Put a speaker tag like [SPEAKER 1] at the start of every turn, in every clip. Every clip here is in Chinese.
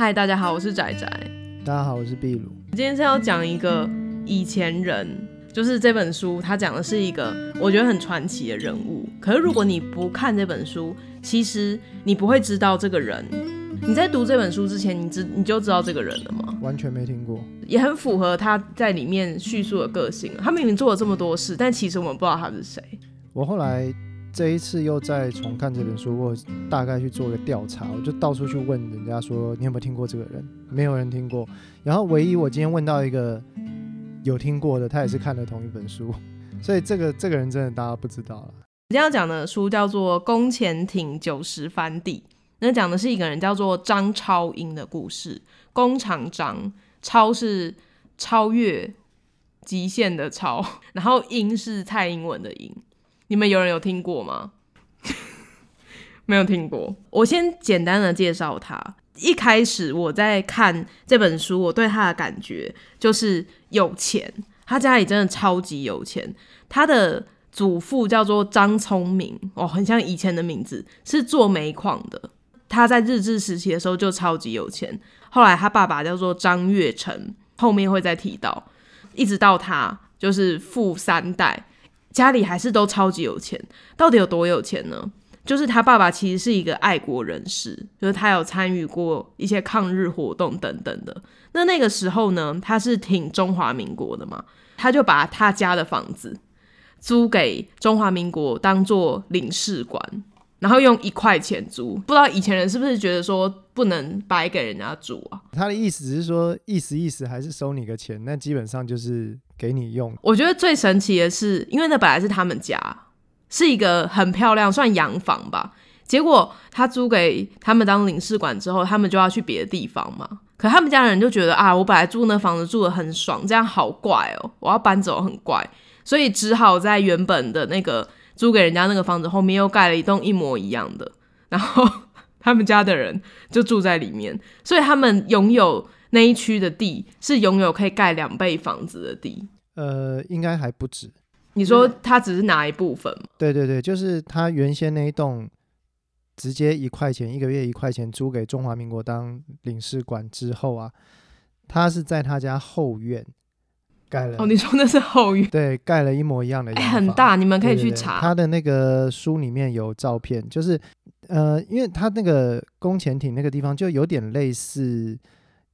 [SPEAKER 1] 嗨，大家好，我是仔仔。
[SPEAKER 2] 大家好，我是闭鲁。
[SPEAKER 1] 今天是要讲一个以前人，就是这本书，它讲的是一个我觉得很传奇的人物。可是如果你不看这本书，其实你不会知道这个人。你在读这本书之前，你知你就知道这个人了吗？
[SPEAKER 2] 完全没听过，
[SPEAKER 1] 也很符合他在里面叙述的个性。他明明做了这么多事，但其实我们不知道他是谁。
[SPEAKER 2] 我后来。这一次又再重看这本书，我大概去做个调查，我就到处去问人家说，你有没有听过这个人？没有人听过。然后唯一我今天问到一个有听过的，他也是看了同一本书，所以这个这个人真的大家不知道了。
[SPEAKER 1] 今天要讲的书叫做《宫前町九十番地》，那讲的是一个人叫做张超英的故事。弓长张，超是超越极限的超，然后英是蔡英文的英。你们有人有听过吗？没有听过。我先简单的介绍他。一开始我在看这本书，我对他的感觉就是有钱。他家里真的超级有钱。他的祖父叫做张聪明，哦，很像以前的名字，是做煤矿的。他在日治时期的时候就超级有钱。后来他爸爸叫做张月成，后面会再提到，一直到他就是富三代。家里还是都超级有钱，到底有多有钱呢？就是他爸爸其实是一个爱国人士，就是他有参与过一些抗日活动等等的。那那个时候呢，他是挺中华民国的嘛，他就把他家的房子租给中华民国当做领事馆，然后用一块钱租。不知道以前人是不是觉得说不能白给人家住啊？
[SPEAKER 2] 他的意思是说，意思意思还是收你个钱，那基本上就是。给你用，
[SPEAKER 1] 我觉得最神奇的是，因为那本来是他们家，是一个很漂亮，算洋房吧。结果他租给他们当领事馆之后，他们就要去别的地方嘛。可他们家人就觉得啊，我本来住那房子住的很爽，这样好怪哦，我要搬走很怪，所以只好在原本的那个租给人家那个房子后面又盖了一栋一模一样的，然后他们家的人就住在里面，所以他们拥有。那一区的地是拥有可以盖两倍房子的地，
[SPEAKER 2] 呃，应该还不止。
[SPEAKER 1] 你说他只是拿一部分吗？
[SPEAKER 2] 对对对，就是他原先那一栋，直接一块钱一个月一块钱租给中华民国当领事馆之后啊，他是在他家后院盖了。
[SPEAKER 1] 哦，你说那是后院？
[SPEAKER 2] 对，盖了一模一样的，欸，
[SPEAKER 1] 很大，你们可以去查。
[SPEAKER 2] 他的那个书里面有照片，就是呃，因为他那个宫潜艇那个地方就有点类似。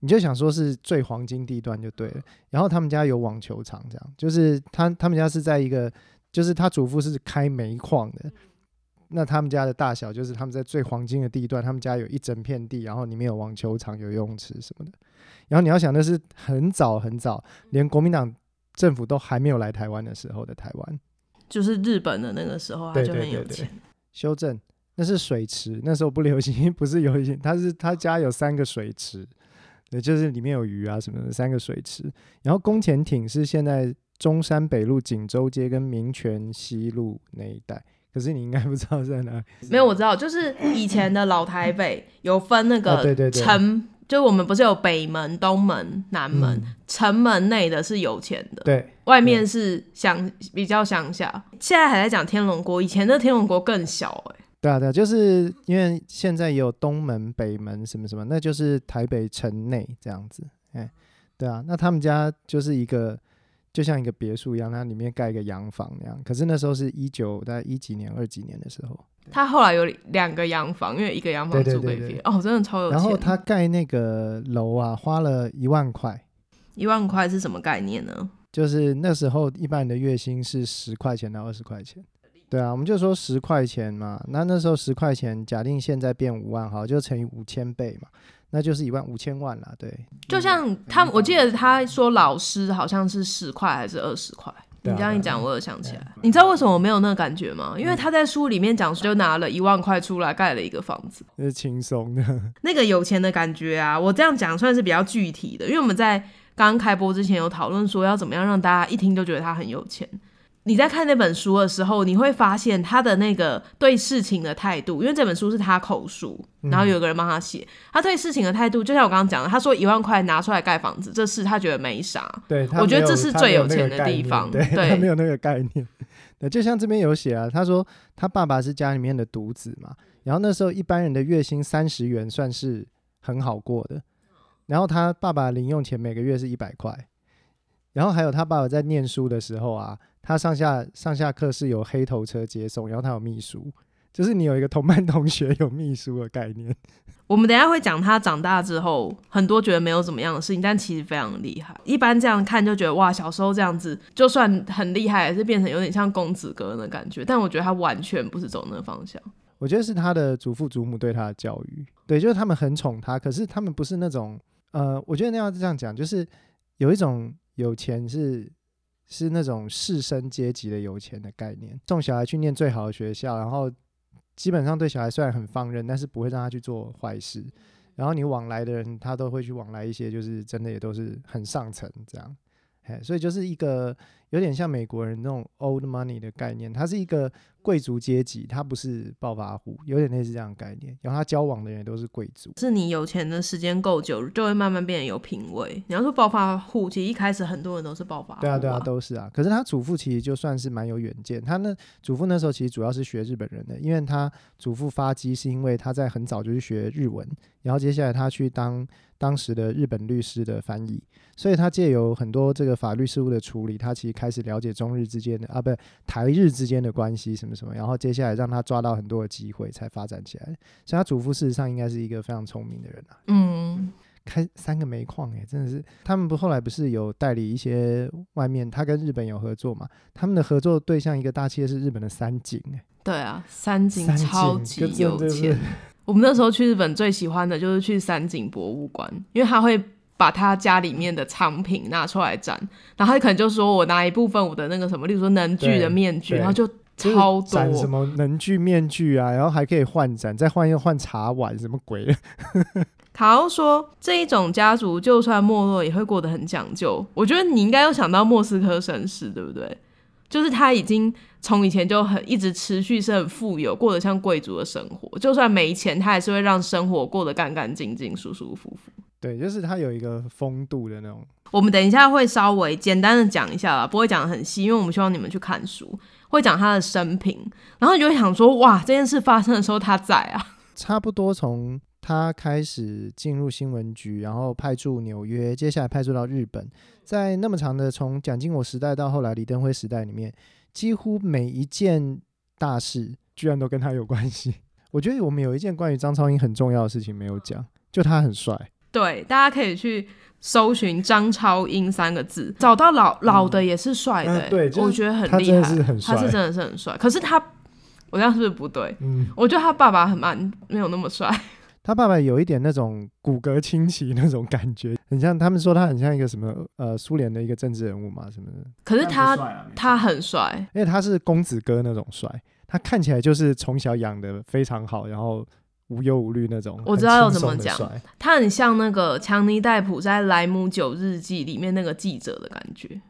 [SPEAKER 2] 你就想说是最黄金地段就对了，然后他们家有网球场，这样就是他他们家是在一个，就是他祖父是开煤矿的，那他们家的大小就是他们在最黄金的地段，他们家有一整片地，然后里面有网球场、有游泳池什么的。然后你要想那是很早很早，连国民党政府都还没有来台湾的时候的台湾，
[SPEAKER 1] 就是日本的那个时候，他就很有钱。对对对对。修
[SPEAKER 2] 正，那是水池，那时候不流行，不是游行，他是他家有三个水池。对，就是里面有鱼啊什么的，三个水池。然后宫前町是现在中山北路锦州街跟民权西路那一带，可是你应该不知道在哪里。
[SPEAKER 1] 没有，我知道，就是以前的老台北 有分那个城，
[SPEAKER 2] 哦、对对对，
[SPEAKER 1] 就我们不是有北门、东门、南门，嗯、城门内的是有钱的，
[SPEAKER 2] 对，
[SPEAKER 1] 外面是乡比较乡下。现在还在讲天龙国，以前的天龙国更小哎、欸。
[SPEAKER 2] 对啊，对啊，就是因为现在也有东门、北门什么什么，那就是台北城内这样子。哎，对啊，那他们家就是一个，就像一个别墅一样，它里面盖一个洋房那样。可是那时候是一九大概一几年、二几年的时候。
[SPEAKER 1] 他后来有两个洋房，因为一个洋房租给别人。哦，真的超有钱。
[SPEAKER 2] 然后他盖那个楼啊，花了一万块。
[SPEAKER 1] 一万块是什么概念呢？
[SPEAKER 2] 就是那时候一般人的月薪是十块钱到二十块钱。对啊，我们就说十块钱嘛，那那时候十块钱，假定现在变五万，好，就乘以五千倍嘛，那就是一万五千万啦。对，
[SPEAKER 1] 就像他，我记得他说老师好像是十块还是二十块，你这样一讲，我有想起来。你知道为什么我没有那个感觉吗？因为他在书里面讲，就拿了一万块出来盖了一个房子，
[SPEAKER 2] 那 是轻松的。
[SPEAKER 1] 那个有钱的感觉啊，我这样讲算是比较具体的，因为我们在刚开播之前有讨论说要怎么样让大家一听就觉得他很有钱。你在看那本书的时候，你会发现他的那个对事情的态度，因为这本书是他口述，然后有个人帮他写，嗯、他对事情的态度，就像我刚刚讲的，他说一万块拿出来盖房子，这事他觉得没啥。
[SPEAKER 2] 对，
[SPEAKER 1] 我觉得这是最有钱的地方。
[SPEAKER 2] 对，对他没有那个概念。对，就像这边有写啊，他说他爸爸是家里面的独子嘛，然后那时候一般人的月薪三十元算是很好过的。然后他爸爸零用钱每个月是一百块，然后还有他爸爸在念书的时候啊，他上下上下课是有黑头车接送，然后他有秘书，就是你有一个同班同学有秘书的概念。
[SPEAKER 1] 我们等一下会讲他长大之后很多觉得没有怎么样的事情，但其实非常厉害。一般这样看就觉得哇，小时候这样子就算很厉害，也是变成有点像公子哥的感觉。但我觉得他完全不是走那个方向。
[SPEAKER 2] 我觉得是他的祖父祖母对他的教育，对，就是他们很宠他，可是他们不是那种。呃，我觉得那样这样讲，就是有一种有钱是是那种士绅阶级的有钱的概念，送小孩去念最好的学校，然后基本上对小孩虽然很放任，但是不会让他去做坏事。然后你往来的人，他都会去往来一些，就是真的也都是很上层这样。嘿，所以就是一个有点像美国人那种 old money 的概念，它是一个。贵族阶级，他不是暴发户，有点类似这样的概念。然后他交往的人都是贵族。
[SPEAKER 1] 是你有钱的时间够久，就会慢慢变得有品味。你要说暴发户，其实一开始很多人都是暴发户。
[SPEAKER 2] 对啊，对啊，都是啊。可是他祖父其实就算是蛮有远见。他那祖父那时候其实主要是学日本人的，因为他祖父发迹是因为他在很早就去学日文，然后接下来他去当当时的日本律师的翻译，所以他借由很多这个法律事务的处理，他其实开始了解中日之间的啊，不台日之间的关系什么。什么？然后接下来让他抓到很多的机会，才发展起来。所以他祖父事实上应该是一个非常聪明的人啊。
[SPEAKER 1] 嗯，
[SPEAKER 2] 开三个煤矿，哎，真的是。他们不后来不是有代理一些外面，他跟日本有合作嘛？他们的合作对象一个大企业是日本的三井，哎，
[SPEAKER 1] 对啊，三井超级有钱。我们那时候去日本最喜欢的就是去三井博物馆，因为他会把他家里面的藏品拿出来展，然后他可能就说我拿一部分我的那个什么，例如说能剧的面具，然后就。超多
[SPEAKER 2] 展什么能剧面具啊，然后还可以换展，再换又换茶碗，什么鬼？
[SPEAKER 1] 卡欧说，这一种家族就算没落也会过得很讲究。我觉得你应该有想到莫斯科绅士，对不对？就是他已经从以前就很一直持续是很富有，过得像贵族的生活。就算没钱，他还是会让生活过得干干净净、舒舒服服。
[SPEAKER 2] 对，就是他有一个风度的那种。
[SPEAKER 1] 我们等一下会稍微简单的讲一下啦，不会讲的很细，因为我们希望你们去看书。会讲他的生平，然后你就会想说，哇，这件事发生的时候他在啊。
[SPEAKER 2] 差不多从他开始进入新闻局，然后派驻纽约，接下来派驻到日本，在那么长的从蒋经国时代到后来李登辉时代里面，几乎每一件大事居然都跟他有关系。我觉得我们有一件关于张超英很重要的事情没有讲，就他很帅。
[SPEAKER 1] 对，大家可以去。搜寻张超英三个字，找到老老的也是帅的、欸嗯，对，我觉得很厉害，他是，他是真的是很帅。可是他，我这样是不是不对？嗯，我觉得他爸爸很蛮没有那么帅。
[SPEAKER 2] 他爸爸有一点那种骨骼清奇那种感觉，很像他们说他很像一个什么呃苏联的一个政治人物嘛什么的。
[SPEAKER 1] 可是他他很帅，
[SPEAKER 2] 因为他是公子哥那种帅，他看起来就是从小养的非常好，然后。无忧无虑那种，
[SPEAKER 1] 我知道要怎么讲，他很像那个强尼戴普在《莱姆酒日记》里面那个记者的感觉，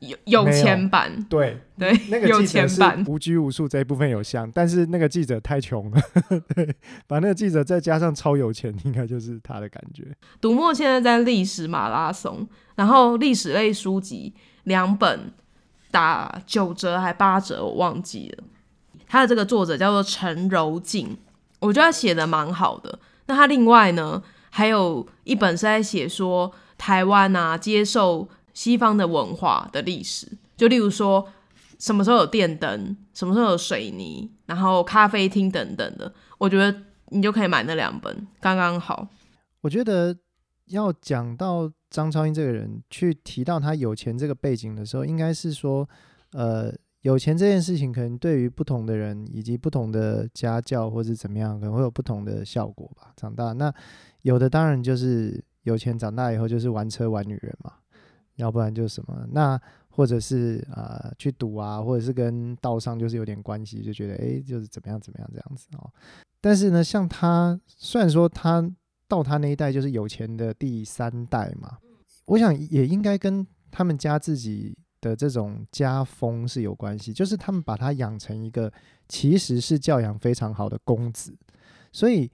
[SPEAKER 1] 有有钱版，
[SPEAKER 2] 对
[SPEAKER 1] 对，
[SPEAKER 2] 那个记者是无拘无束这一部分有像，但是那个记者太穷了，对，把那个记者再加上超有钱，应该就是他的感觉。
[SPEAKER 1] 读墨现在在历史马拉松，然后历史类书籍两本打九折还八折，我忘记了。他的这个作者叫做陈柔静。我觉得他写的蛮好的。那他另外呢，还有一本是在写说台湾啊，接受西方的文化的历史。就例如说，什么时候有电灯，什么时候有水泥，然后咖啡厅等等的。我觉得你就可以买那两本，刚刚好。
[SPEAKER 2] 我觉得要讲到张超英这个人，去提到他有钱这个背景的时候，应该是说，呃。有钱这件事情，可能对于不同的人以及不同的家教或是怎么样，可能会有不同的效果吧。长大，那有的当然就是有钱，长大以后就是玩车玩女人嘛，要不然就什么，那或者是呃去赌啊，或者是跟道上就是有点关系，就觉得诶，就是怎么样怎么样这样子哦。但是呢，像他虽然说他到他那一代就是有钱的第三代嘛，我想也应该跟他们家自己。的这种家风是有关系，就是他们把他养成一个其实是教养非常好的公子，所以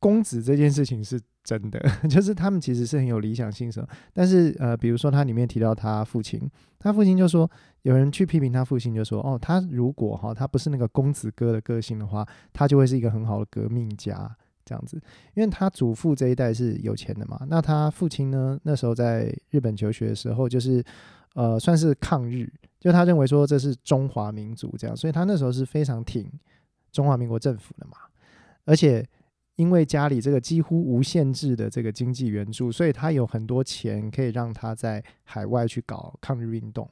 [SPEAKER 2] 公子这件事情是真的，就是他们其实是很有理想性的。但是呃，比如说他里面提到他父亲，他父亲就说，有人去批评他父亲，就说哦，他如果哈他不是那个公子哥的个性的话，他就会是一个很好的革命家。这样子。因为他祖父这一代是有钱的嘛，那他父亲呢，那时候在日本求学的时候，就是呃算是抗日，就他认为说这是中华民族这样，所以他那时候是非常挺中华民国政府的嘛，而且。因为家里这个几乎无限制的这个经济援助，所以他有很多钱可以让他在海外去搞抗日运动。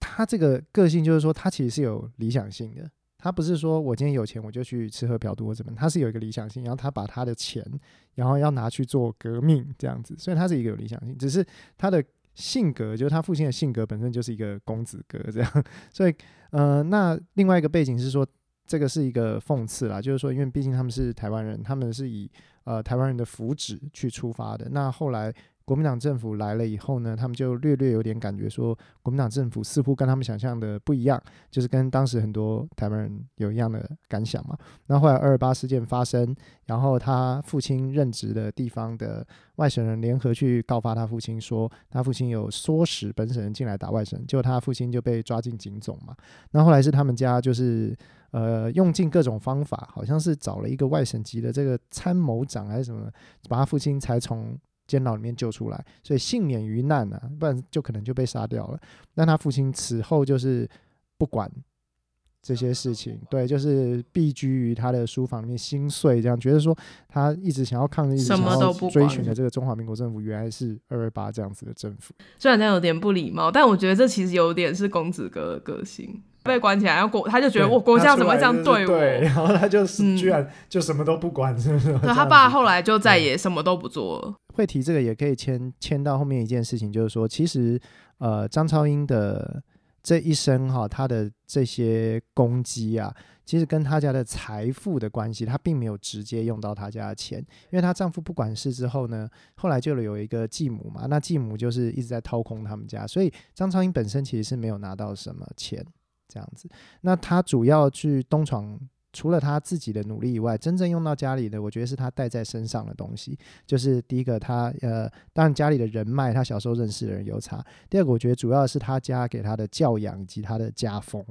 [SPEAKER 2] 他这个个性就是说，他其实是有理想性的。他不是说我今天有钱我就去吃喝嫖赌或怎么，他是有一个理想性，然后他把他的钱，然后要拿去做革命这样子。所以他是一个有理想性，只是他的性格，就是他父亲的性格本身就是一个公子哥这样。所以，呃，那另外一个背景是说。这个是一个讽刺啦，就是说，因为毕竟他们是台湾人，他们是以呃台湾人的福祉去出发的。那后来。国民党政府来了以后呢，他们就略略有点感觉说，国民党政府似乎跟他们想象的不一样，就是跟当时很多台湾人有一样的感想嘛。那后来二二八事件发生，然后他父亲任职的地方的外省人联合去告发他父亲，说他父亲有唆使本省人进来打外省，结果他父亲就被抓进警总嘛。那后来是他们家就是呃用尽各种方法，好像是找了一个外省籍的这个参谋长还是什么，把他父亲才从。监牢里面救出来，所以幸免于难啊，不然就可能就被杀掉了。但他父亲此后就是不管这些事情，对，就是避居于他的书房里面心碎，这样觉得说他一直想要抗日，一直想要追寻的这个中华民国政府，原来是二二八这样子的政府。
[SPEAKER 1] 虽然这样有点不礼貌，但我觉得这其实有点是公子哥的个性。被关起来，然后国他就觉得我国家怎么会这样对我？
[SPEAKER 2] 对，然后他就是居然就什么都不管，是不是？
[SPEAKER 1] 对，他爸后来就再也什么都不做了。
[SPEAKER 2] 会提这个也可以牵牵到后面一件事情，就是说，其实呃，张超英的这一生哈，他的这些攻击啊，其实跟他家的财富的关系，他并没有直接用到他家的钱，因为她丈夫不管事之后呢，后来就有一个继母嘛，那继母就是一直在掏空他们家，所以张超英本身其实是没有拿到什么钱。这样子，那他主要去东闯，除了他自己的努力以外，真正用到家里的，我觉得是他带在身上的东西。就是第一个他，他呃，当然家里的人脉，他小时候认识的人有差。第二个，我觉得主要是他家给他的教养以及他的家风，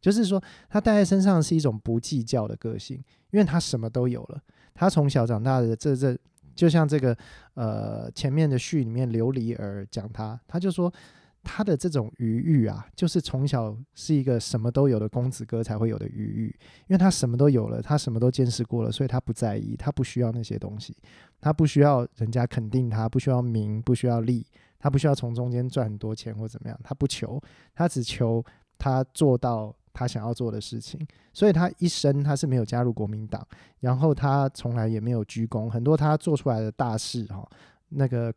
[SPEAKER 2] 就是说他带在身上是一种不计较的个性，因为他什么都有了。他从小长大的这这，就像这个呃前面的序里面琉璃儿讲他，他就说。他的这种余裕啊，就是从小是一个什么都有的公子哥才会有的余裕，因为他什么都有了，他什么都见识过了，所以他不在意，他不需要那些东西，他不需要人家肯定他，不需要名，不需要利，他不需要从中间赚很多钱或怎么样，他不求，他只求他做到他想要做的事情，所以他一生他是没有加入国民党，然后他从来也没有居功，很多他做出来的大事哈，那个。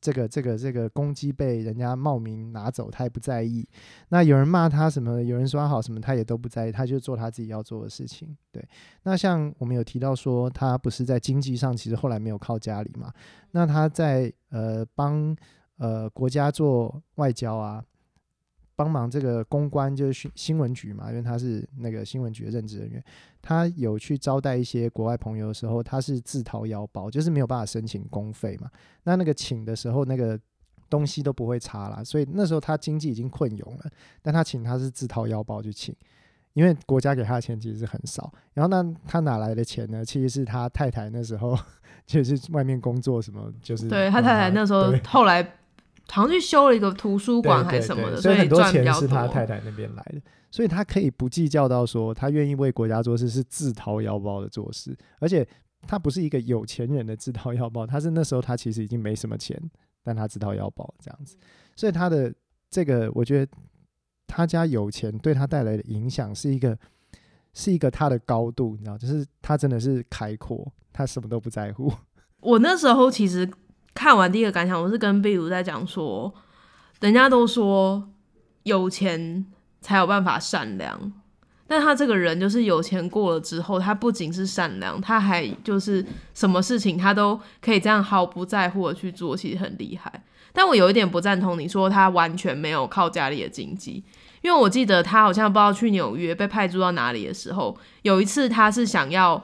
[SPEAKER 2] 这个这个这个公鸡被人家冒名拿走，他也不在意。那有人骂他什么，有人说他好什么，他也都不在意，他就做他自己要做的事情。对，那像我们有提到说，他不是在经济上，其实后来没有靠家里嘛。那他在呃帮呃国家做外交啊。帮忙这个公关就是新新闻局嘛，因为他是那个新闻局的任职人员，他有去招待一些国外朋友的时候，他是自掏腰包，就是没有办法申请公费嘛。那那个请的时候，那个东西都不会差啦，所以那时候他经济已经困窘了，但他请他是自掏腰包去请，因为国家给他的钱其实是很少。然后那他哪来的钱呢？其实是他太太那时候 就是外面工作什么，就是
[SPEAKER 1] 对他太太那时候后来。好像去修了一个图书馆还是什么的，所以很多钱
[SPEAKER 2] 是他太太那边来的，所以他可以不计较到说他愿意为国家做事是自掏腰包的做事，而且他不是一个有钱人的自掏腰包，他是那时候他其实已经没什么钱，但他自掏腰包这样子，所以他的这个我觉得他家有钱对他带来的影响是一个是一个他的高度，你知道，就是他真的是开阔，他什么都不在乎。
[SPEAKER 1] 我那时候其实。看完第一个感想，我是跟壁如在讲说，人家都说有钱才有办法善良，但他这个人就是有钱过了之后，他不仅是善良，他还就是什么事情他都可以这样毫不在乎的去做，其实很厉害。但我有一点不赞同你说他完全没有靠家里的经济，因为我记得他好像不知道去纽约被派驻到哪里的时候，有一次他是想要。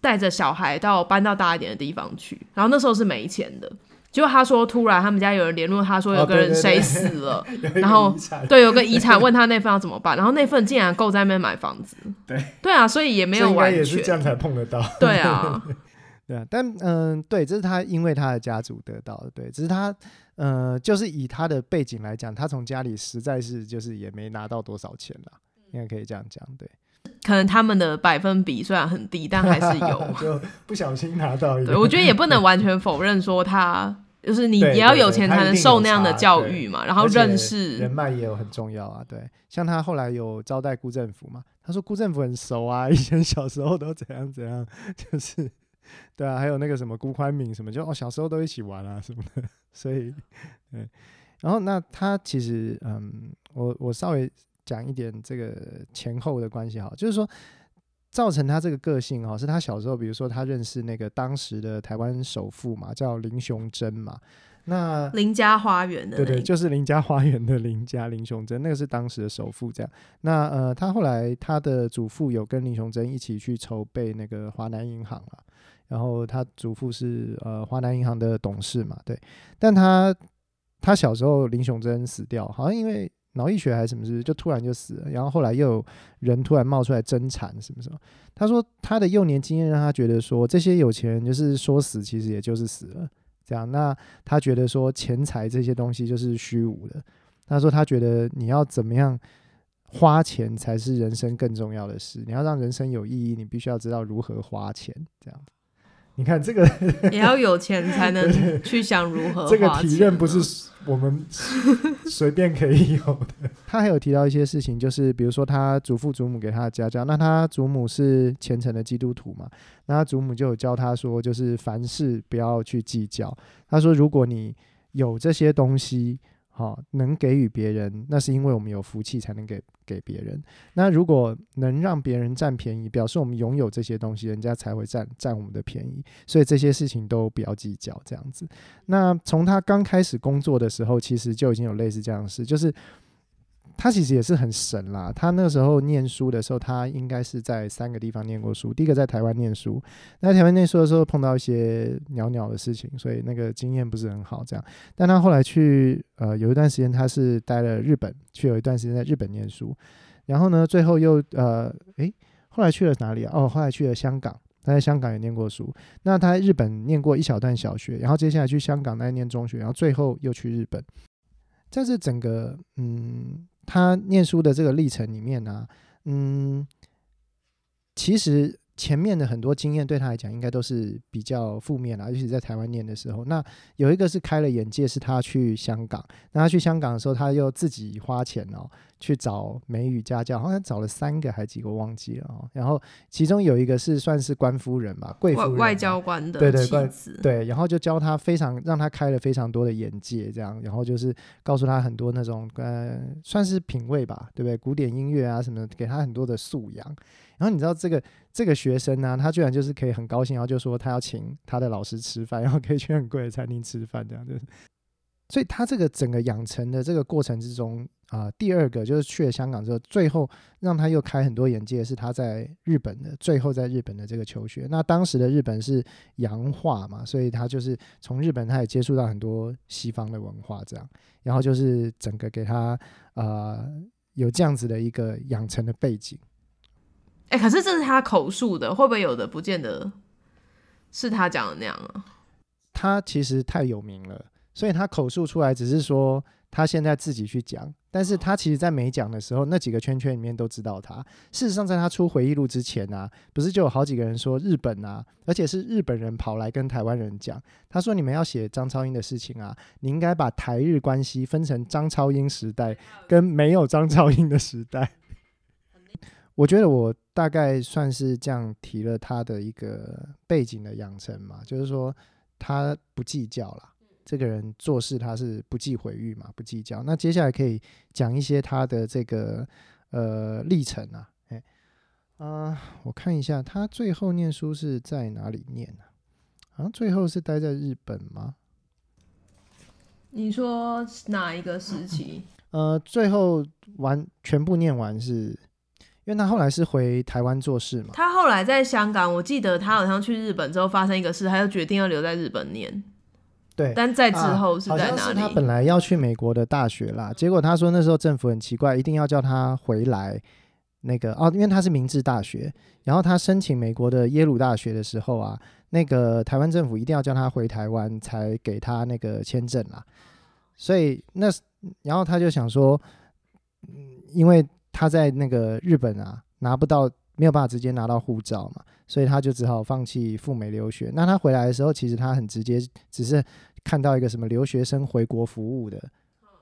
[SPEAKER 1] 带着小孩到搬到大一点的地方去，然后那时候是没钱的。结果他说，突然他们家有人联络他说，有个人谁死了，哦、对对对，然后对有个遗产，问他那份要怎么办，然后那份竟然够在那边买房子。对对啊，所以也没有完全。也是这样才碰得到。对啊，
[SPEAKER 2] 对啊，但嗯，对，这是他因为他的家族得到的，对，只是他，呃，就是以他的背景来讲，他从家里实在是就是也没拿到多少钱啦，应该可以这样讲，对。
[SPEAKER 1] 可能他们的百分比虽然很低，但还是有，
[SPEAKER 2] 就不小心拿到一个。
[SPEAKER 1] 对，我觉得也不能完全否认说他就是你也要有钱才能受那样的教育嘛，然后认识
[SPEAKER 2] 人脉也有很重要啊，对。像他后来有招待辜振甫嘛，他说辜振甫很熟啊，以前小时候都怎样怎样，就是。对啊，还有那个什么辜宽敏什么，就哦小时候都一起玩啊什么的，所以对。然后那他其实嗯，我我稍微讲一点这个前后的关系哈，就是说造成他这个个性哈，是他小时候，比如说他认识那个当时的台湾首富嘛，叫林雄珍嘛。那
[SPEAKER 1] 林家花园的，
[SPEAKER 2] 对对，就是林家花园的林家林雄珍，那个是当时的首富这样。那呃，他后来他的祖父有跟林雄珍一起去筹备那个华南银行了。然后他祖父是呃华南银行的董事嘛，对，但他他小时候林雄珍死掉，好像因为脑溢血还是什么事，就突然就死了。然后后来又有人突然冒出来争产什么什么。他说他的幼年经验让他觉得说，这些有钱人就是说死其实也就是死了这样。那他觉得说钱财这些东西就是虚无的。他说他觉得你要怎么样花钱才是人生更重要的事。你要让人生有意义，你必须要知道如何花钱这样。你看这个
[SPEAKER 1] 也要有钱才能去想如何。
[SPEAKER 2] 这个体验不是我们随便可以有的。他还有提到一些事情，就是比如说他祖父祖母给他的家教，那他祖母是虔诚的基督徒嘛，那他祖母就有教他说，就是凡事不要去计较。他说，如果你有这些东西。好，能给予别人，那是因为我们有福气才能给给别人。那如果能让别人占便宜，表示我们拥有这些东西，人家才会占占我们的便宜。所以这些事情都不要计较，这样子。那从他刚开始工作的时候，其实就已经有类似这样的事，就是。他其实也是很神啦。他那个时候念书的时候，他应该是在三个地方念过书。第一个在台湾念书，那台湾念书的时候碰到一些鸟鸟的事情，所以那个经验不是很好。这样，但他后来去呃有一段时间，他是待了日本，去有一段时间在日本念书。然后呢，最后又呃诶，后来去了哪里啊？哦，后来去了香港，他在香港也念过书。那他在日本念过一小段小学，然后接下来去香港再念中学，然后最后又去日本。在这整个嗯。他念书的这个历程里面呢、嗯，其实前面的很多经验对他来讲应该都是比较负面啦，尤其在台湾念的时候。那有一个是开了眼界，是他去香港。那他去香港的时候，他又自己花钱哦。去找美语家教，好像找了三个还几个忘记了哦。然后其中有一个是算是官夫人吧，贵夫人，
[SPEAKER 1] 外交官的
[SPEAKER 2] 对对对对，然后就教他非常让他开了非常多的眼界，这样，然后就是告诉他很多那种呃算是品味吧，对不对？古典音乐啊什么，给他很多的素养。然后你知道这个这个学生呢、啊，他居然就是可以很高兴，然后就说他要请他的老师吃饭，然后可以去很贵的餐厅吃饭，这样就是。所以他这个整个养成的这个过程之中啊、呃，第二个就是去了香港之后，最后让他又开很多眼界，是他在日本的最后在日本的这个求学。那当时的日本是洋化嘛，所以他就是从日本他也接触到很多西方的文化，这样，然后就是整个给他呃有这样子的一个养成的背景。
[SPEAKER 1] 哎、欸，可是这是他口述的，会不会有的不见得是他讲的那样啊？
[SPEAKER 2] 他其实太有名了。所以他口述出来只是说他现在自己去讲，但是他其实在没讲的时候，那几个圈圈里面都知道他。事实上，在他出回忆录之前啊，不是就有好几个人说日本啊，而且是日本人跑来跟台湾人讲，他说你们要写张超英的事情啊，你应该把台日关系分成张超英时代跟没有张超英的时代。我觉得我大概算是这样提了他的一个背景的养成嘛，就是说他不计较啦。这个人做事他是不计毁誉嘛，不计较。那接下来可以讲一些他的这个呃历程啊，哎，啊、呃，我看一下他最后念书是在哪里念呢、啊？好像最后是待在日本吗？
[SPEAKER 1] 你说哪一个时期？
[SPEAKER 2] 呃，最后完全部念完是，因为他后来是回台湾做事嘛。
[SPEAKER 1] 他后来在香港，我记得他好像去日本之后发生一个事，他就决定要留在日本念。
[SPEAKER 2] 对，
[SPEAKER 1] 但在之后是在哪里？啊、好像是
[SPEAKER 2] 他本来要去美国的大学啦，结果他说那时候政府很奇怪，一定要叫他回来那个哦，因为他是明治大学，然后他申请美国的耶鲁大学的时候啊，那个台湾政府一定要叫他回台湾才给他那个签证啦。所以那然后他就想说，嗯，因为他在那个日本啊拿不到没有办法直接拿到护照嘛，所以他就只好放弃赴美留学。那他回来的时候，其实他很直接，只是看到一个什么留学生回国服务的。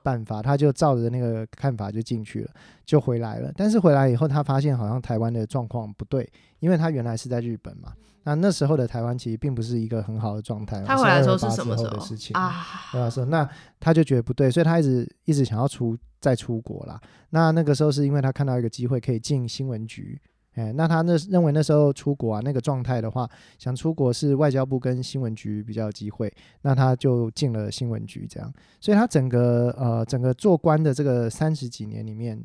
[SPEAKER 2] 办法，他就照着那个看法就进去了，就回来了。但是回来以后，他发现好像台湾的状况不对，因为他原来是在日本嘛。那那时候的台湾其实并不是一个很好的状态。
[SPEAKER 1] 他回来的时候是什么时候
[SPEAKER 2] 的事情啊？对啊，说那他就觉得不对，所以他一直一直想要出再出国啦。那那个时候是因为他看到一个机会可以进新闻局。哎，那他那认为那时候出国啊，那个状态的话，想出国是外交部跟新闻局比较有机会，那他就进了新闻局，这样，所以他整个呃整个做官的这个三十几年里面，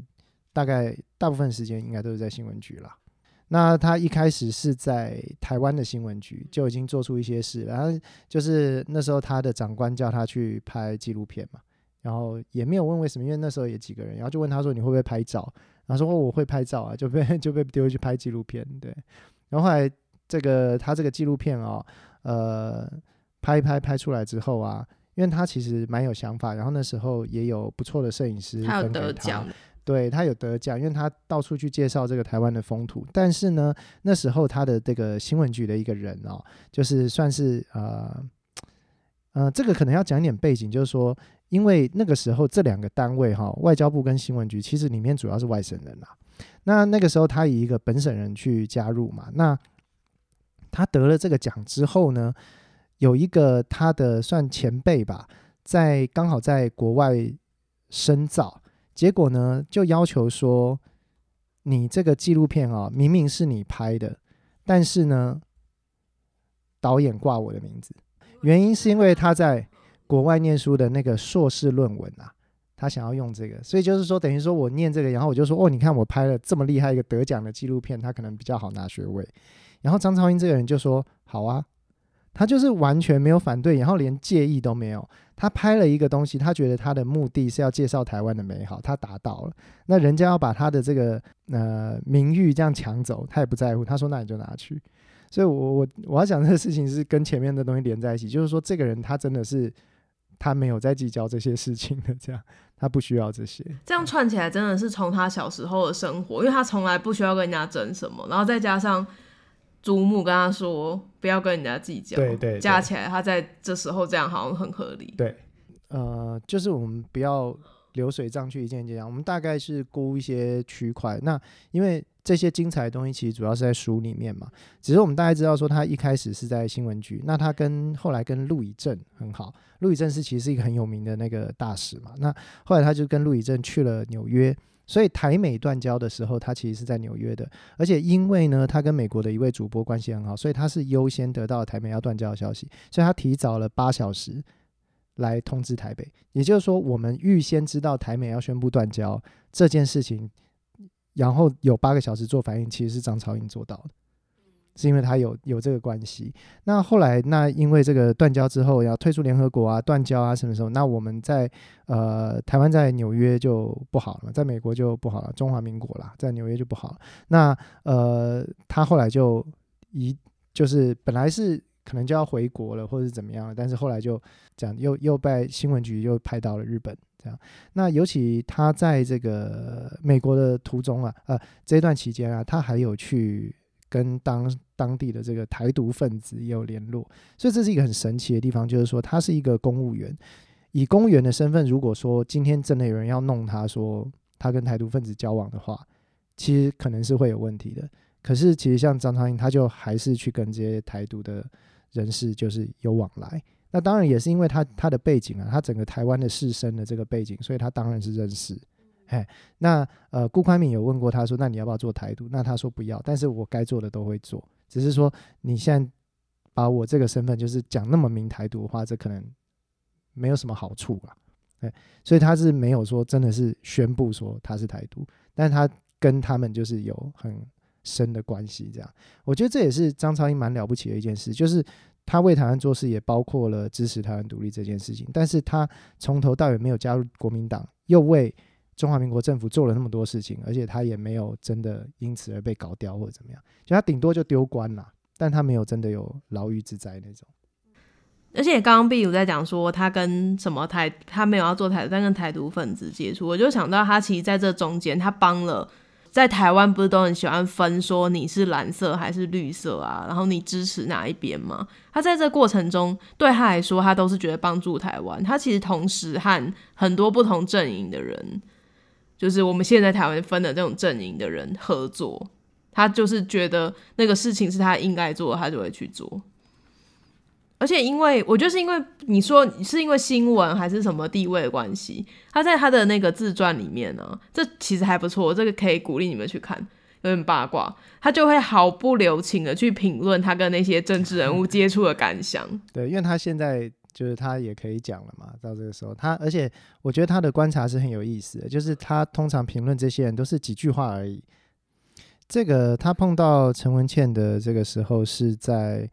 [SPEAKER 2] 大概大部分时间应该都是在新闻局啦。那他一开始是在台湾的新闻局就已经做出一些事，然后就是那时候他的长官叫他去拍纪录片嘛，然后也没有问为什么，因为那时候也几个人，然后就问他说，你会不会拍照？然后说：“哦，我会拍照啊，就被 就被丢去拍纪录片。”对，然后后来这个他这个纪录片哦，呃，拍一拍拍出来之后啊，因为他其实蛮有想法，然后那时候也有不错的摄影师
[SPEAKER 1] 他有得奖，
[SPEAKER 2] 对他有得奖，因为他到处去介绍这个台湾的风土。但是呢，那时候他的这个新闻局的一个人哦，就是算是呃呃，这个可能要讲一点背景，就是说。因为那个时候这两个单位哈，外交部跟新闻局，其实里面主要是外省人啦。那那个时候他以一个本省人去加入嘛，那他得了这个奖之后呢，有一个他的算前辈吧，在刚好在国外深造，结果呢就要求说，你这个纪录片啊，明明是你拍的，但是呢导演挂我的名字，原因是因为他在。国外念书的那个硕士论文啊，他想要用这个，所以就是说，等于说我念这个，然后我就说，哦，你看我拍了这么厉害一个得奖的纪录片，他可能比较好拿学位。然后张超英这个人就说，好啊，他就是完全没有反对，然后连介意都没有。他拍了一个东西，他觉得他的目的是要介绍台湾的美好，他达到了。那人家要把他的这个呃名誉这样抢走，他也不在乎。他说，那你就拿去。所以我我我要讲这个事情是跟前面的东西连在一起，就是说这个人他真的是。他没有在计较这些事情的，这样他不需要这些。
[SPEAKER 1] 这样串起来真的是从他小时候的生活，因为他从来不需要跟人家争什么，然后再加上祖母跟他说不要跟人家计较，
[SPEAKER 2] 对对，对，
[SPEAKER 1] 加起来他在这时候这样好像很合理。
[SPEAKER 2] 对，呃，就是我们不要流水账去一件一件讲，我们大概是估一些区块。那因为。这些精彩的东西其实主要是在书里面嘛，只是我们大概知道说他一开始是在新闻局，那他跟后来跟陆以正很好，陆以正是其实是一个很有名的那个大使嘛，那后来他就跟陆以正去了纽约，所以台美断交的时候，他其实是在纽约的，而且因为呢，他跟美国的一位主播关系很好，所以他是优先得到台美要断交的消息，所以他提早了八小时来通知台北，也就是说，我们预先知道台美要宣布断交这件事情。然后有八个小时做反应，其实是张超英做到的，是因为他有有这个关系。那后来，那因为这个断交之后要退出联合国啊，断交啊什么时候？那我们在呃台湾在纽约就不好了，在美国就不好了，中华民国啦，在纽约就不好了。那呃他后来就一就是本来是可能就要回国了，或者是怎么样，但是后来就这样又又被新闻局又派到了日本。这样，那尤其他在这个美国的途中啊，呃，这段期间啊，他还有去跟当当地的这个台独分子也有联络，所以这是一个很神奇的地方，就是说他是一个公务员，以公务员的身份，如果说今天真的有人要弄他说他跟台独分子交往的话，其实可能是会有问题的。可是其实像张超英，他就还是去跟这些台独的人士就是有往来。那当然也是因为他他的背景啊，他整个台湾的士绅的这个背景，所以他当然是认识。哎，那呃，顾宽敏有问过他说，那你要不要做台独？那他说不要，但是我该做的都会做，只是说你现在把我这个身份就是讲那么明台独的话，这可能没有什么好处啊。哎，所以他是没有说真的是宣布说他是台独，但他跟他们就是有很深的关系。这样，我觉得这也是张超英蛮了不起的一件事，就是。他为台湾做事也包括了支持台湾独立这件事情，但是他从头到尾没有加入国民党，又为中华民国政府做了那么多事情，而且他也没有真的因此而被搞掉或者怎么样，就他顶多就丢官了，但他没有真的有牢狱之灾那种。
[SPEAKER 1] 而且刚刚壁如在讲说他跟什么台，他没有要做台，但跟台独分子接触，我就想到他其实在这中间，他帮了。在台湾不是都很喜欢分说你是蓝色还是绿色啊？然后你支持哪一边吗？他在这过程中，对他来说，他都是觉得帮助台湾。他其实同时和很多不同阵营的人，就是我们现在台湾分的这种阵营的人合作。他就是觉得那个事情是他应该做，他就会去做。而且，因为我就是因为你说是因为新闻还是什么地位的关系，他在他的那个自传里面呢、这其实还不错，这个可以鼓励你们去看，有点八卦，他就会毫不留情的去评论他跟那些政治人物接触的感想。
[SPEAKER 2] 对，因为他现在就是他也可以讲了嘛，到这个时候，他而且我觉得他的观察是很有意思的，就是他通常评论这些人都是几句话而已。这个他碰到陈文茜的这个时候是在。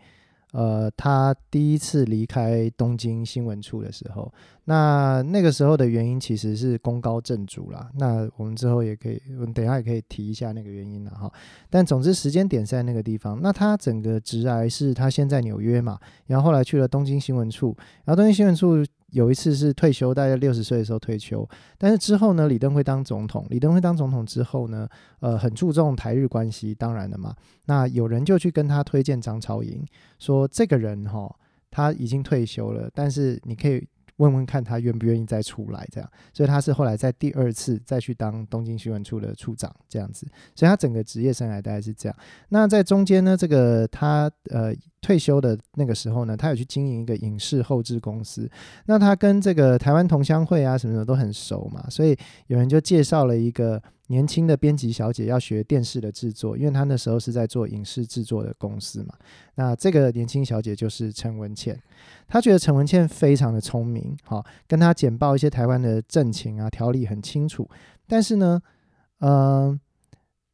[SPEAKER 2] 呃，他第一次离开东京新闻处的时候，那那个时候的原因其实是功高震主啦。那我们之后也可以，我们等下也可以提一下那个原因了哈。但总之时间点在那个地方。那他整个职来是他先在纽约嘛，然后后来去了东京新闻处，然后东京新闻处。有一次是退休，大概六十岁的时候退休，但是之后呢，李登辉当总统，李登辉当总统之后呢，呃，很注重台日关系，当然了嘛。那有人就去跟他推荐张超英，说这个人哈，他已经退休了，但是你可以问问看他愿不愿意再出来，这样。所以他是后来在第二次再去当东京新闻处的处长，这样子。所以他整个职业生涯大概是这样。那在中间呢，这个他呃。退休的那个时候呢，他有去经营一个影视后制公司。那他跟这个台湾同乡会啊什么的都很熟嘛，所以有人就介绍了一个年轻的编辑小姐要学电视的制作，因为他那时候是在做影视制作的公司嘛。那这个年轻小姐就是陈文茜，他觉得陈文茜非常的聪明，好，跟他简报一些台湾的政情啊，条理很清楚。但是呢，嗯、呃，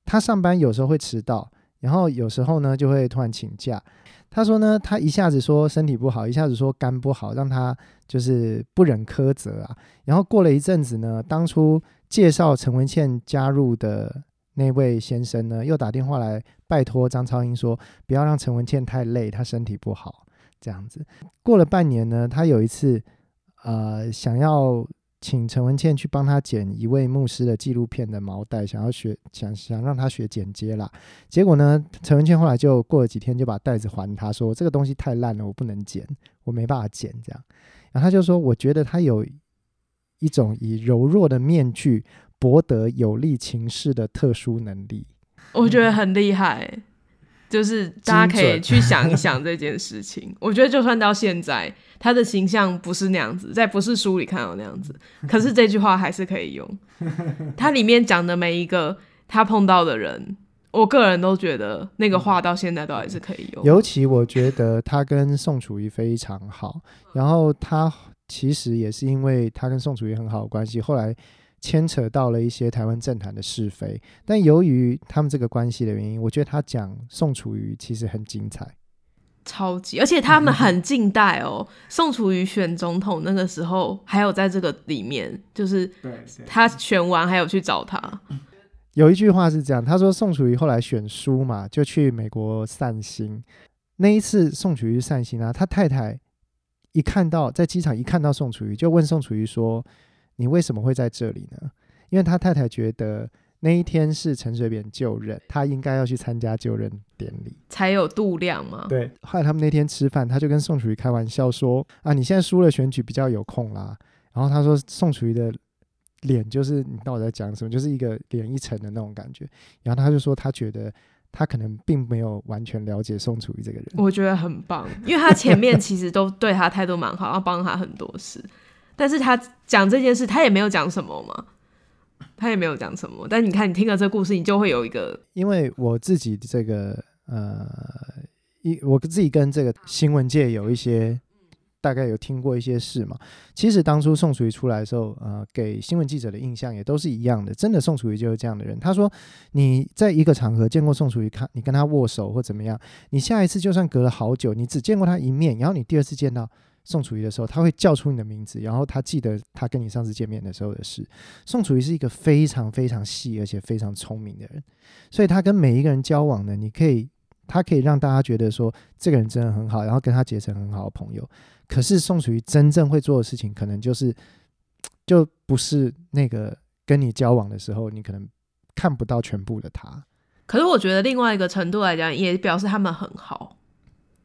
[SPEAKER 2] 他上班有时候会迟到，然后有时候呢就会突然请假。他说呢，他一下子说身体不好，一下子说肝不好，让他就是不忍苛责啊。然后过了一阵子呢，当初介绍陈文茜加入的那位先生呢，又打电话来拜托张超英说，不要让陈文茜太累，他身体不好。这样子过了半年呢，他有一次呃想要。请陈文茜去帮他剪一位牧师的纪录片的毛带，想要学，想想让他学剪接啦。结果呢，陈文茜后来就过了几天就把袋子还他说，这个东西太烂了，我不能剪，我没办法剪这样。然后他就说，我觉得他有一种以柔弱的面具博得有利情势的特殊能力，
[SPEAKER 1] 我觉得很厉害。就是大家可以去想一想这件事情。我觉得就算到现在，他的形象不是那样子，在不是书里看到那样子，可是这句话还是可以用。他里面讲的每一个他碰到的人，我个人都觉得那个话到现在都还是可以用。
[SPEAKER 2] 尤其我觉得他跟宋楚瑜非常好，然后他其实也是因为他跟宋楚瑜很好的关系，后来。牵扯到了一些台湾政坛的是非，但由于他们这个关系的原因，我觉得他讲宋楚瑜其实很精彩，
[SPEAKER 1] 超级，而且他们很近代哦。宋楚瑜选总统那个时候，还有在这个里面，就是他选完还有去找他。
[SPEAKER 2] 有一句话是这样，他说宋楚瑜后来选输嘛，就去美国散心。那一次宋楚瑜散心啊，他太太一看到在机场一看到宋楚瑜，就问宋楚瑜说。你为什么会在这里呢？因为他太太觉得那一天是陈水扁就任，他应该要去参加就任典礼，
[SPEAKER 1] 才有度量嘛。
[SPEAKER 2] 对。后来他们那天吃饭，他就跟宋楚瑜开玩笑说：“啊，你现在输了选举，比较有空啦。”然后他说宋楚瑜的脸就是你到底在讲什么？就是一个脸一沉的那种感觉。然后他就说他觉得他可能并没有完全了解宋楚瑜这个人。
[SPEAKER 1] 我觉得很棒，因为他前面其实都对他态度蛮好，要帮他很多事。但是他讲这件事，他也没有讲什么嘛，他也没有讲什么。但你看，你听了这故事，你就会有一个，
[SPEAKER 2] 因为我自己这个呃，一我自己跟这个新闻界有一些大概有听过一些事嘛。其实当初宋楚瑜出来的时候，呃，给新闻记者的印象也都是一样的。真的，宋楚瑜就是这样的人。他说，你在一个场合见过宋楚瑜，看你跟他握手或怎么样，你下一次就算隔了好久，你只见过他一面，然后你第二次见到。宋楚瑜的时候，他会叫出你的名字，然后他记得他跟你上次见面的时候的事。宋楚瑜是一个非常非常细而且非常聪明的人，所以他跟每一个人交往呢，你可以，他可以让大家觉得说这个人真的很好，然后跟他结成很好的朋友。可是宋楚瑜真正会做的事情，可能就是就不是那个跟你交往的时候，你可能看不到全部的他。
[SPEAKER 1] 可是我觉得另外一个程度来讲，也表示他们很好。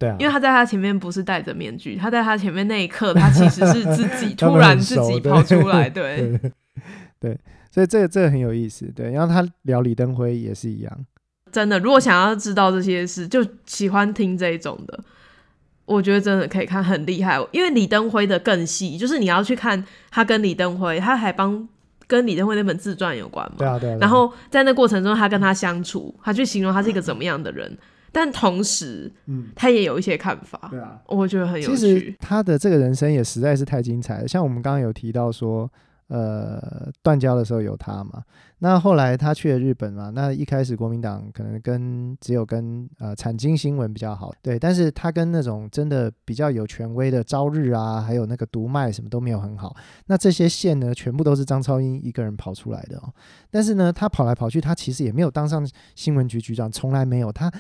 [SPEAKER 2] 对啊，
[SPEAKER 1] 因为他在他前面不是戴着面具，他在他前面那一刻，他其实是自己 突然自己跑出
[SPEAKER 2] 来，对 对，所以这个这个很有意思，对。然后他聊李登辉也是一样，
[SPEAKER 1] 真的，如果想要知道这些事，就喜欢听这种的，我觉得真的可以看，很厉害。因为李登辉的更细，就是你要去看他跟李登辉，他还帮跟李登辉那本自传有关嘛，
[SPEAKER 2] 对啊对啊。
[SPEAKER 1] 然后在那过程中，他跟他相处，他去形容他是一个怎么样的人。但同时，嗯，他也有一些看法，对啊，我觉得很有趣。
[SPEAKER 2] 其实他的这个人生也实在是太精彩了。像我们刚刚有提到说，呃，断交的时候有他嘛，那后来他去了日本嘛，那一开始国民党可能跟只有跟呃产经新闻比较好，对，但是他跟那种真的比较有权威的朝日啊，还有那个读卖什么都没有很好。那这些线呢，全部都是张超英一个人跑出来的哦。但是呢，他跑来跑去，他其实也没有当上新闻局局长，从来没有他。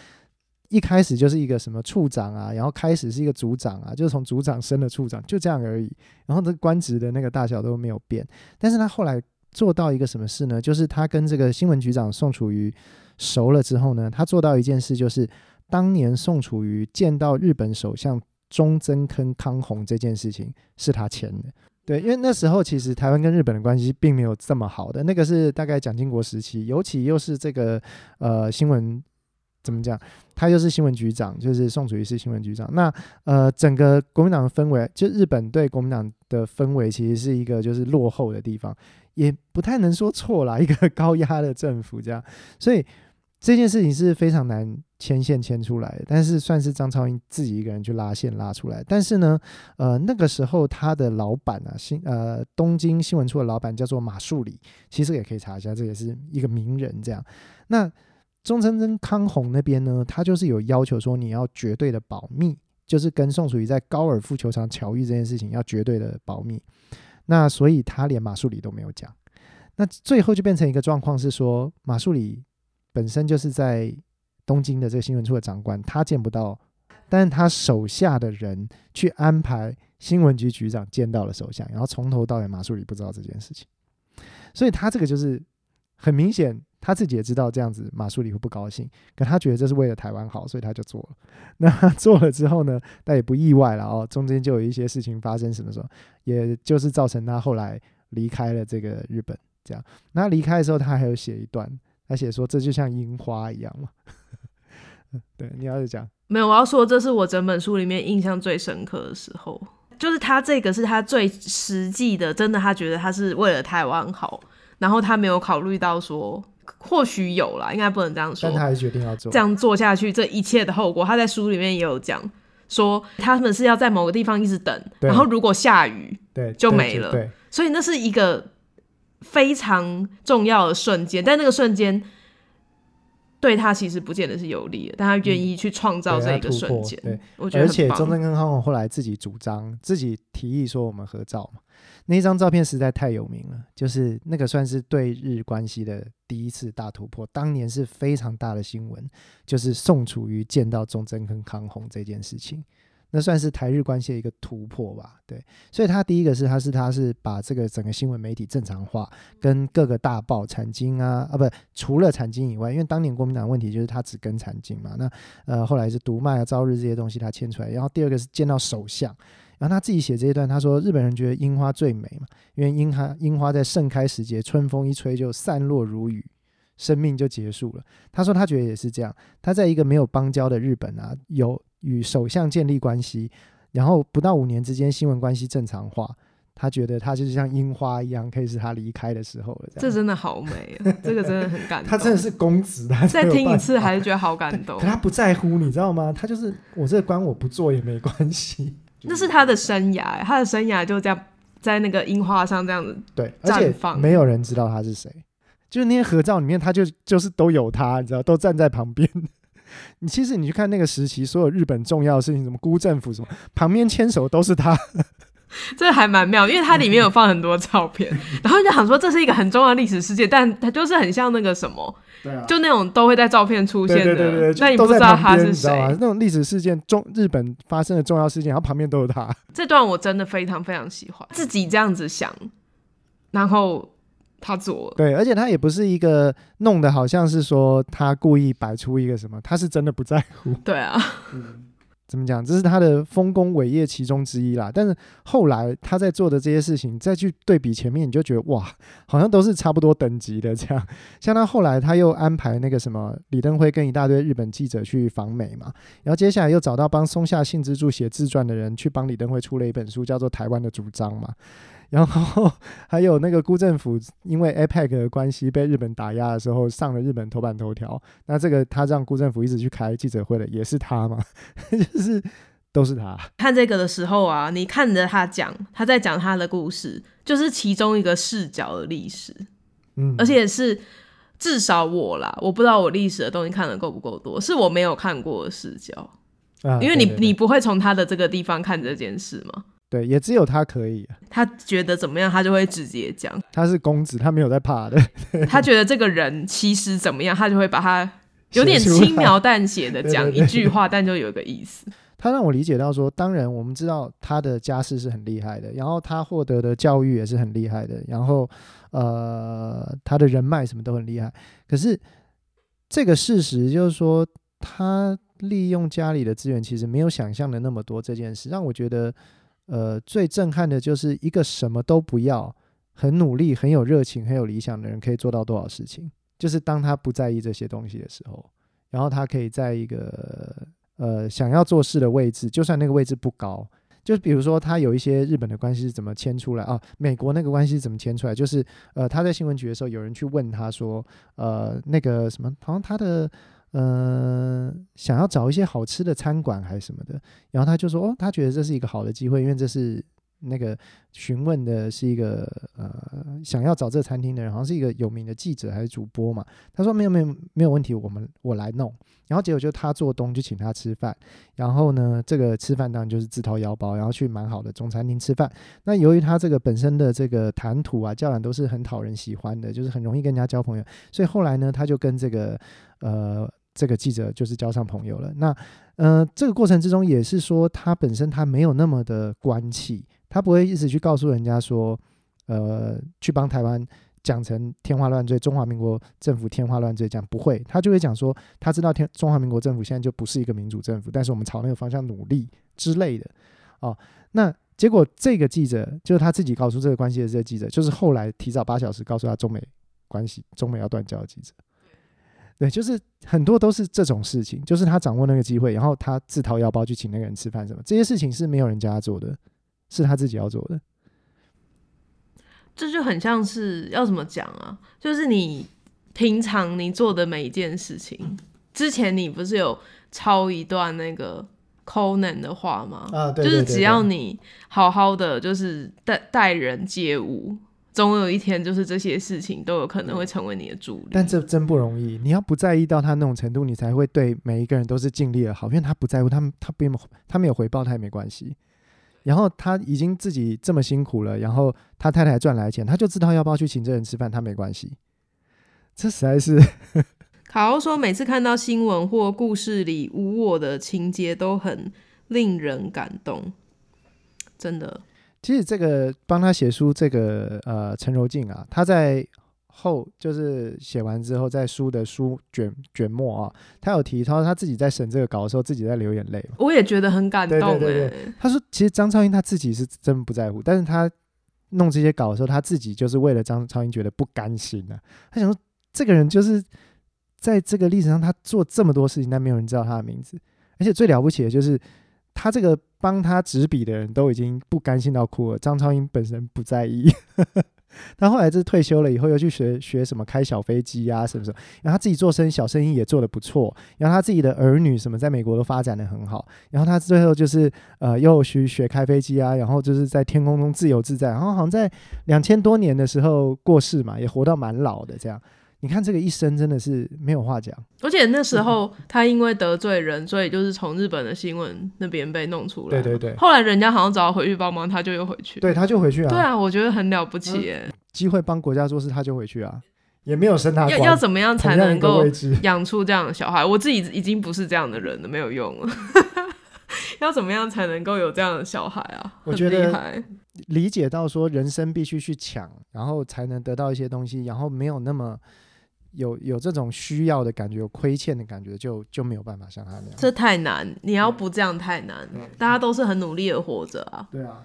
[SPEAKER 2] 一开始就是一个什么处长啊，然后开始是一个组长啊，就是从组长升了处长，就这样而已。然后这官职的那个大小都没有变。但是他后来做到一个什么事呢？就是他跟这个新闻局长宋楚瑜熟了之后呢，他做到一件事，就是当年宋楚瑜见到日本首相中曾根康弘这件事情是他签的。对，因为那时候其实台湾跟日本的关系并没有这么好的，那个是大概蒋经国时期，尤其又是这个呃新闻。怎么讲？他又是新闻局长，就是宋楚瑜是新闻局长。那呃，整个国民党的氛围，就日本对国民党的氛围，其实是一个就是落后的地方，也不太能说错啦。一个高压的政府这样，所以这件事情是非常难牵线牵出来的。但是算是张超英自己一个人去拉线拉出来。但是呢，呃，那个时候他的老板啊，新呃东京新闻处的老板叫做马树里，其实也可以查一下，这也是一个名人这样。那中曾根康弘那边呢，他就是有要求说，你要绝对的保密，就是跟宋楚瑜在高尔夫球场巧遇这件事情要绝对的保密。那所以他连马树里都没有讲。那最后就变成一个状况是说，马树里本身就是在东京的这个新闻处的长官，他见不到，但是他手下的人去安排新闻局局长见到了首相，然后从头到尾马树里不知道这件事情。所以他这个就是很明显。他自己也知道这样子马树里会不高兴，可他觉得这是为了台湾好，所以他就做了。那做了之后呢，但也不意外了哦，中间就有一些事情发生，什么时候，也就是造成他后来离开了这个日本。这样，那离开的时候，他还有写一段，他写说这就像樱花一样嘛。对，你要是讲
[SPEAKER 1] 没有，我要说这是我整本书里面印象最深刻的时候，就是他这个是他最实际的，真的他觉得他是为了台湾好，然后他没有考虑到说。或许有啦，应该不能这样说。
[SPEAKER 2] 但他还是决定要做。
[SPEAKER 1] 这样做下去，这一切的后果，他在书里面也有讲，说他们是要在某个地方一直等，然后如果下雨，对，就没了。对，所以那是一个非常重要的瞬间，但那个瞬间对他其实不见得是有利的，但他愿意去创造这一个瞬间。对，我觉得。而且
[SPEAKER 2] 钟镇跟康宏后来自己主张，自己提议说我们合照嘛。那张照片实在太有名了，就是那个算是对日关系的第一次大突破，当年是非常大的新闻，就是宋楚瑜见到钟镇跟康弘这件事情，那算是台日关系的一个突破吧。对，所以他第一个是他是他是把这个整个新闻媒体正常化，跟各个大报产经啊啊不，除了产经以外，因为当年国民党问题就是他只跟产经嘛，那呃后来是读卖啊朝日这些东西他牵出来，然后第二个是见到首相。然后他自己写这一段，他说日本人觉得樱花最美嘛，因为樱花樱花在盛开时节，春风一吹就散落如雨，生命就结束了。他说他觉得也是这样，他在一个没有邦交的日本啊，有与首相建立关系，然后不到五年之间新闻关系正常化，他觉得他就是像樱花一样，可以是他离开的时候了。
[SPEAKER 1] 这，真的好美啊，这个真的很感动。
[SPEAKER 2] 他真的是公子，他
[SPEAKER 1] 再听一次还是觉得好感动。
[SPEAKER 2] 可他不在乎，你知道吗？他就是我这个官我不做也没关系。
[SPEAKER 1] 那是他的生涯，他的生涯就这样在那个樱花上这样子
[SPEAKER 2] 对，绽放没有人知道他是谁，就是那些合照里面，他就就是都有他，你知道，都站在旁边，你其实你去看那个时期，所有日本重要的事情，什么孤政府什么，旁边牵手都是他。
[SPEAKER 1] 这还蛮妙，因为它里面有放很多照片，然后就想说这是一个很重要的历史事件，但它就是很像那个什么，对啊，就那种都会在照片出现的，对对对对，那你不知道他是谁？
[SPEAKER 2] 那种历史事件中日本发生的重要事件，然后旁边都有他。
[SPEAKER 1] 这段我真的非常非常喜欢，自己这样子想，然后他做了，
[SPEAKER 2] 对，而且他也不是一个弄得好像是说他故意摆出一个什么，他是真的不在乎，
[SPEAKER 1] 对啊。
[SPEAKER 2] 嗯 怎么讲？这是他的丰功伟业其中之一啦。但是后来他在做的这些事情，再去对比前面，你就觉得哇，好像都是差不多等级的这样。像他后来他又安排那个什么李登辉跟一大堆日本记者去访美嘛，然后接下来又找到帮松下幸之助写自传的人去帮李登辉出了一本书，叫做《台湾的主张》嘛。然后还有那个辜政府，因为 APEC 的关系被日本打压的时候，上了日本头版头条。那这个他让辜政府一直去开记者会的，也是他嘛？就是都是他。
[SPEAKER 1] 看这个的时候啊，你看着他讲，他在讲他的故事，就是其中一个视角的历史。嗯，而且是至少我啦，我不知道我历史的东西看的够不够多，是我没有看过的视角。啊，因为你你不会从他的这个地方看这件事吗？
[SPEAKER 2] 对，也只有他可以。
[SPEAKER 1] 他觉得怎么样，他就会直接讲。
[SPEAKER 2] 他是公子，他没有在怕的。
[SPEAKER 1] 他觉得这个人其实怎么样，他就会把他有点轻描淡写的讲一句话，但就有一个意思。
[SPEAKER 2] 他让我理解到说，当然我们知道他的家世是很厉害的，然后他获得的教育也是很厉害的，然后呃，他的人脉什么都很厉害。可是这个事实就是说，他利用家里的资源其实没有想象的那么多。这件事让我觉得。呃，最震撼的就是一个什么都不要，很努力、很有热情、很有理想的人，可以做到多少事情？就是当他不在意这些东西的时候，然后他可以在一个呃想要做事的位置，就算那个位置不高，就是比如说他有一些日本的关系是怎么牵出来啊？美国那个关系是怎么牵出来？就是呃他在新闻局的时候，有人去问他说，呃那个什么，好像他的。呃，想要找一些好吃的餐馆还是什么的，然后他就说，哦，他觉得这是一个好的机会，因为这是那个询问的是一个呃，想要找这个餐厅的人，好像是一个有名的记者还是主播嘛。他说没有没有没有问题，我们我来弄。然后结果就他做东就请他吃饭，然后呢，这个吃饭当然就是自掏腰包，然后去蛮好的中餐厅吃饭。那由于他这个本身的这个谈吐啊、教养都是很讨人喜欢的，就是很容易跟人家交朋友，所以后来呢，他就跟这个呃。这个记者就是交上朋友了。那，呃，这个过程之中也是说，他本身他没有那么的官气，他不会一直去告诉人家说，呃，去帮台湾讲成天花乱坠，中华民国政府天花乱坠这样不会，他就会讲说，他知道天中华民国政府现在就不是一个民主政府，但是我们朝那个方向努力之类的。哦，那结果这个记者就是他自己告诉这个关系的这个记者，就是后来提早八小时告诉他中美关系，中美要断交的记者。对，就是很多都是这种事情，就是他掌握那个机会，然后他自掏腰包去请那个人吃饭，什么这些事情是没有人叫他做的，是他自己要做的。
[SPEAKER 1] 这就很像是要怎么讲啊？就是你平常你做的每一件事情，之前你不是有抄一段那个 Conan 的话吗？啊，对对对对，就是只要你好好的，就是待待人接物。总有一天，就是这些事情都有可能会成为你的助力。
[SPEAKER 2] 但这真不容易。你要不在意到他那种程度，你才会对每一个人都是尽力而好。因为他不在乎，他们他没有他没有回报，他也没关系。然后他已经自己这么辛苦了，然后他太太赚来钱，他就知道要不要去请这人吃饭，他没关系。这实在是。
[SPEAKER 1] 卡欧说，每次看到新闻或故事里无我的情节，都很令人感动，真的。
[SPEAKER 2] 其实这个帮他写书，这个呃陈柔静啊，他在后就是写完之后，在书的书卷卷末啊，他有提到他自己在审这个稿的时候，自己在流眼泪。
[SPEAKER 1] 我也觉得很感动。对对对对，
[SPEAKER 2] 他说其实张超英他自己是真不在乎，但是他弄这些稿的时候，他自己就是为了张超英觉得不甘心啊。他想说这个人就是在这个历史上他做这么多事情，但没有人知道他的名字，而且最了不起的就是。他这个帮他执笔的人都已经不甘心到哭了，张超英本身不在意。他后来是退休了以后，又去学学什么开小飞机啊，什么什么。然后他自己做生意，小生意也做得不错。然后他自己的儿女什么在美国都发展得很好。然后他最后就是呃，又去学开飞机啊，然后就是在天空中自由自在。然后好像在两千多年的时候过世嘛，也活到蛮老的这样。你看这个一生真的是没有话讲。
[SPEAKER 1] 而且那时候他因为得罪人，所以就是从日本的新闻那边被弄出来。
[SPEAKER 2] 对对对。
[SPEAKER 1] 后来人家好像找他回去帮忙，他就又回去。
[SPEAKER 2] 对，他就回去啊。
[SPEAKER 1] 对啊，我觉得很了不起耶。
[SPEAKER 2] 机会帮国家做事，他就回去啊，也没有生他。
[SPEAKER 1] 要要怎么样才能够 养出这样的小孩？我自己已经不是这样的人了，没有用了。要怎么样才能够有这样的小孩啊？
[SPEAKER 2] 我觉得理解到说人生必须去抢，然后才能得到一些东西，然后没有那么。有有这种需要的感觉，有亏欠的感觉，就就没有办法像他那样。
[SPEAKER 1] 这太难，你要不这样太难。大家都是很努力的活着啊。
[SPEAKER 2] 对啊，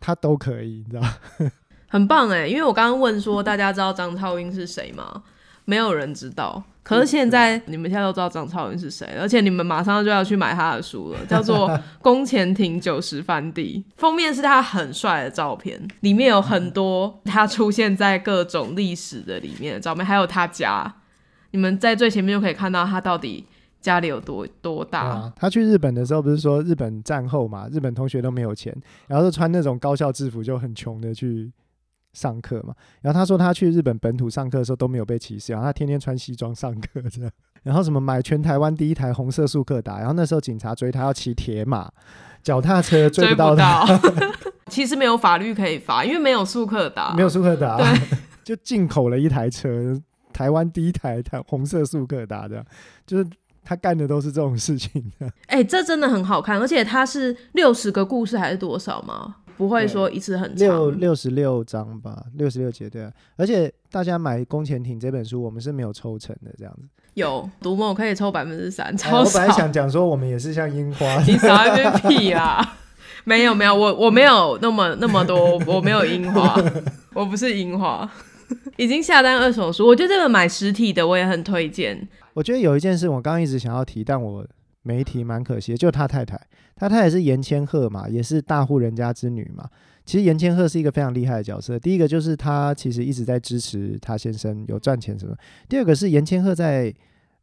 [SPEAKER 2] 他都可以，你知道？
[SPEAKER 1] 很棒哎，因为我刚刚问说，大家知道张超英是谁吗？没有人知道。可是现在你们现在都知道张超云是谁，而且你们马上就要去买他的书了，叫做 《宫前亭九十番地》。封面是他很帅的照片，里面有很多他出现在各种历史的里面的照片，还有他家。你们在最前面就可以看到他到底家里有多多大。
[SPEAKER 2] 啊，他去日本的时候不是说日本战后嘛，日本同学都没有钱，然后就穿那种高校制服就很穷的去。上课嘛，然后他说他去日本本土上课的时候都没有被歧视，然后他天天穿西装上课这样，然后什么买全台湾第一台红色速克达，然后那时候警察追他要骑铁马，脚踏车追不到他，
[SPEAKER 1] 到。其实没有法律可以罚，因为没有速克达，
[SPEAKER 2] 没有速克达，就进口了一台车，台湾第一台台红色速克达这样，就是他干的都是这种事情。的。
[SPEAKER 1] 哎、欸，这真的很好看，而且他是六十个故事还是多少吗？不会说一次很长，
[SPEAKER 2] 六六十六章吧，六十六节对啊。而且大家买《宫前艇》这本书，我们是没有抽成的，这样子。
[SPEAKER 1] 有读墨可以抽百分之三，超少。
[SPEAKER 2] 我本来想讲说，我们也是像樱花。
[SPEAKER 1] 你少一边 屁啊！没有没有，我我没有那么那么多，我没有樱花，我不是樱花。已经下单二手书，我觉得这个买实体的我也很推荐。
[SPEAKER 2] 我觉得有一件事我刚刚一直想要提，但我没提，蛮可惜的，就他太太。他太太是严千鹤嘛，也是大户人家之女嘛。其实严千鹤是一个非常厉害的角色。第一个就是他其实一直在支持他先生有赚钱什么。第二个是严千鹤在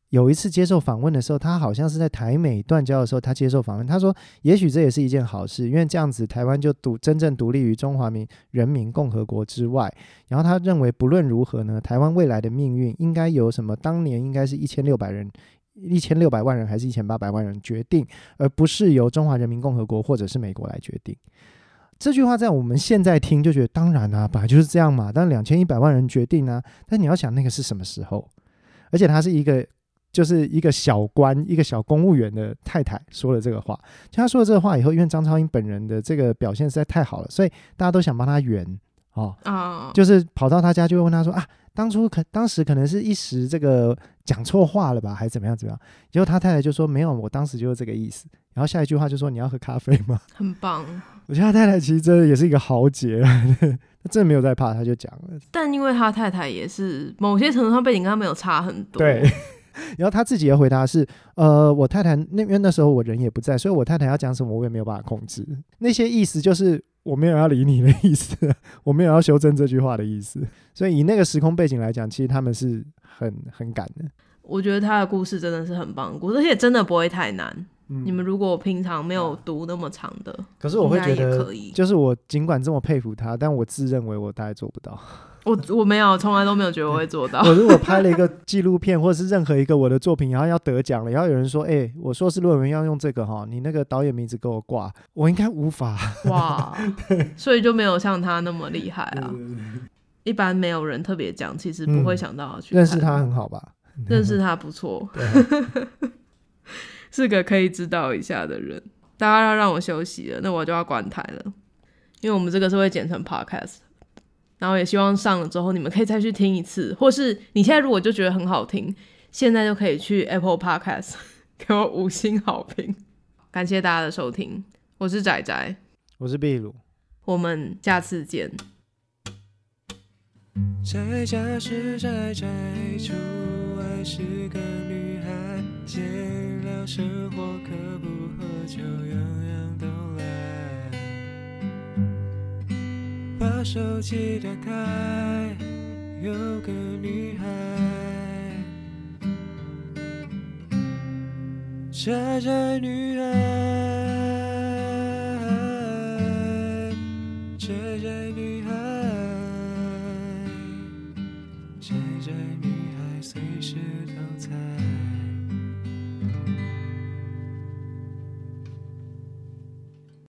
[SPEAKER 2] 有一次接受访问的时候，他好像是在台美断交的时候，他接受访问，他说也许这也是一件好事，因为这样子台湾就独真正独立于中华民人民共和国之外。然后他认为不论如何呢，台湾未来的命运应该由什么？当年应该是一千六百人。一千六百万人还是一千八百万人决定，而不是由中华人民共和国或者是美国来决定。这句话在我们现在听就觉得当然啊，本来就是这样嘛。但两千一百万人决定啊，但你要想那个是什么时候？而且他是一个就是一个小官，一个小公务员的太太说了这个话。就他说了这个话以后，因为张超英本人的这个表现实在太好了，所以大家都想帮他圆哦，啊，就是跑到他家就会问他说啊。当初可当时可能是一时这个讲错话了吧，还是怎么样怎么样？结果他太太就说没有，我当时就是这个意思。然后下一句话就说你要喝咖啡吗？
[SPEAKER 1] 很棒。
[SPEAKER 2] 我觉得他太太其实真的也是一个豪杰，他真的没有在怕，他就讲了。
[SPEAKER 1] 但因为他太太也是某些程度上背景跟他没有差很多。
[SPEAKER 2] 对。然后他自己的回答是：呃，我太太那边那时候我人也不在，所以我太太要讲什么我也没有办法控制。那些意思就是。我没有要理你的意思，我没有要修正这句话的意思，所以以那个时空背景来讲，其实他们是很很赶的。
[SPEAKER 1] 我觉得他的故事真的是很棒的故事，而且真的不会太难。嗯、你们如果平常没有读那么长的，
[SPEAKER 2] 可是我会觉得，就是我尽管这么佩服他，但我自认为我大概做不到。
[SPEAKER 1] 我我没有，从来都没有觉得我会做到。
[SPEAKER 2] 我如果拍了一个纪录片，或者是任何一个我的作品，然后要得奖了，然后有人说：“哎、欸，我硕士论文要用这个哈，你那个导演名字给我挂。”我应该无法。
[SPEAKER 1] 哇，所以就没有像他那么厉害啊。一般没有人特别讲，其实不会想到去、
[SPEAKER 2] 嗯、认识他很好吧？
[SPEAKER 1] 认识他不错，是个可以知道一下的人。大家要让我休息了，那我就要关台了，因为我们这个是会剪成 podcast。然后也希望上了之后你们可以再去听一次，或是你现在如果就觉得很好听，现在就可以去 Apple Podcast 给我五星好评。感谢大家的收听，我是仔仔，
[SPEAKER 2] 我是秘鲁，
[SPEAKER 1] 我们下次见。
[SPEAKER 3] 在家是宅宅，出外是个女孩，闲聊生活可不喝酒，样样把手机打开，有个女孩，傻傻女孩，